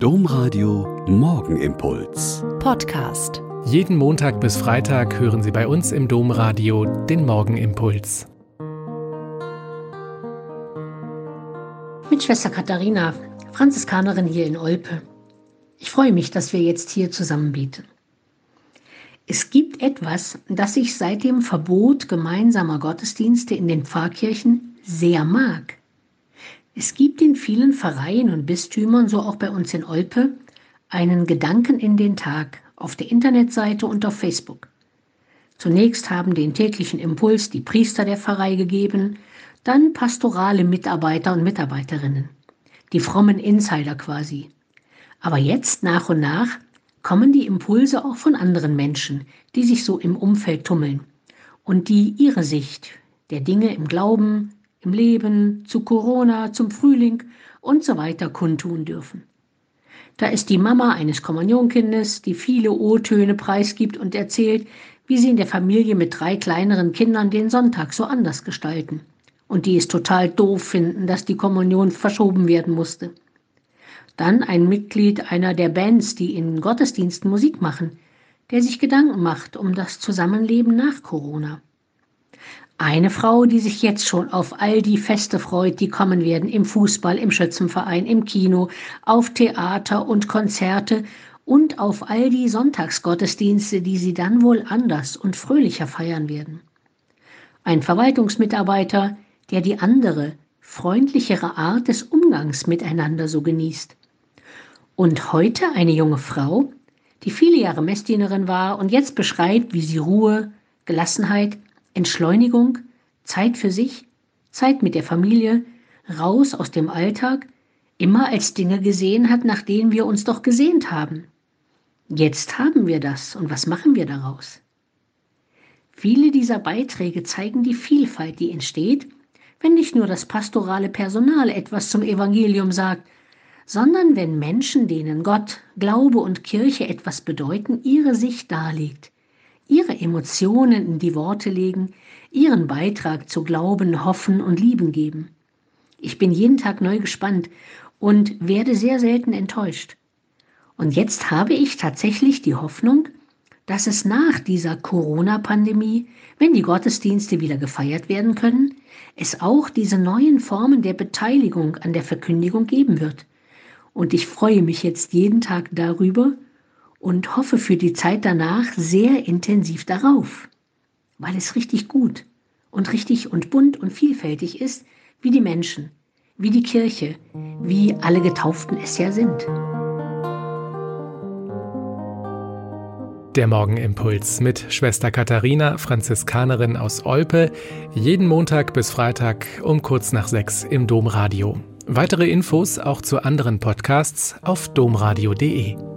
Domradio Morgenimpuls. Podcast. Jeden Montag bis Freitag hören Sie bei uns im Domradio den Morgenimpuls. Mit Schwester Katharina, Franziskanerin hier in Olpe. Ich freue mich, dass wir jetzt hier zusammen beten. Es gibt etwas, das ich seit dem Verbot gemeinsamer Gottesdienste in den Pfarrkirchen sehr mag. Es gibt in vielen Pfarreien und Bistümern, so auch bei uns in Olpe, einen Gedanken in den Tag auf der Internetseite und auf Facebook. Zunächst haben den täglichen Impuls die Priester der Pfarrei gegeben, dann pastorale Mitarbeiter und Mitarbeiterinnen, die frommen Insider quasi. Aber jetzt nach und nach kommen die Impulse auch von anderen Menschen, die sich so im Umfeld tummeln und die ihre Sicht der Dinge im Glauben, im Leben, zu Corona, zum Frühling und so weiter kundtun dürfen. Da ist die Mama eines Kommunionkindes, die viele O-Töne preisgibt und erzählt, wie sie in der Familie mit drei kleineren Kindern den Sonntag so anders gestalten und die es total doof finden, dass die Kommunion verschoben werden musste. Dann ein Mitglied einer der Bands, die in Gottesdiensten Musik machen, der sich Gedanken macht um das Zusammenleben nach Corona. Eine Frau, die sich jetzt schon auf all die Feste freut, die kommen werden im Fußball, im Schützenverein, im Kino, auf Theater und Konzerte und auf all die Sonntagsgottesdienste, die sie dann wohl anders und fröhlicher feiern werden. Ein Verwaltungsmitarbeiter, der die andere, freundlichere Art des Umgangs miteinander so genießt. Und heute eine junge Frau, die viele Jahre Messdienerin war und jetzt beschreibt, wie sie Ruhe, Gelassenheit, Entschleunigung, Zeit für sich, Zeit mit der Familie, raus aus dem Alltag, immer als Dinge gesehen hat, nach denen wir uns doch gesehnt haben. Jetzt haben wir das und was machen wir daraus? Viele dieser Beiträge zeigen die Vielfalt, die entsteht, wenn nicht nur das pastorale Personal etwas zum Evangelium sagt, sondern wenn Menschen, denen Gott, Glaube und Kirche etwas bedeuten, ihre Sicht darlegt, ihre Emotionen in die Worte legen, ihren Beitrag zu Glauben, Hoffen und Lieben geben. Ich bin jeden Tag neu gespannt und werde sehr selten enttäuscht. Und jetzt habe ich tatsächlich die Hoffnung, dass es nach dieser Corona-Pandemie, wenn die Gottesdienste wieder gefeiert werden können, es auch diese neuen Formen der Beteiligung an der Verkündigung geben wird. Und ich freue mich jetzt jeden Tag darüber und hoffe für die Zeit danach sehr intensiv darauf, weil es richtig gut und richtig und bunt und vielfältig ist, wie die Menschen, wie die Kirche, wie alle Getauften es ja sind. Der Morgenimpuls mit Schwester Katharina, Franziskanerin aus Olpe, jeden Montag bis Freitag um kurz nach sechs im Domradio. Weitere Infos auch zu anderen Podcasts auf domradio.de.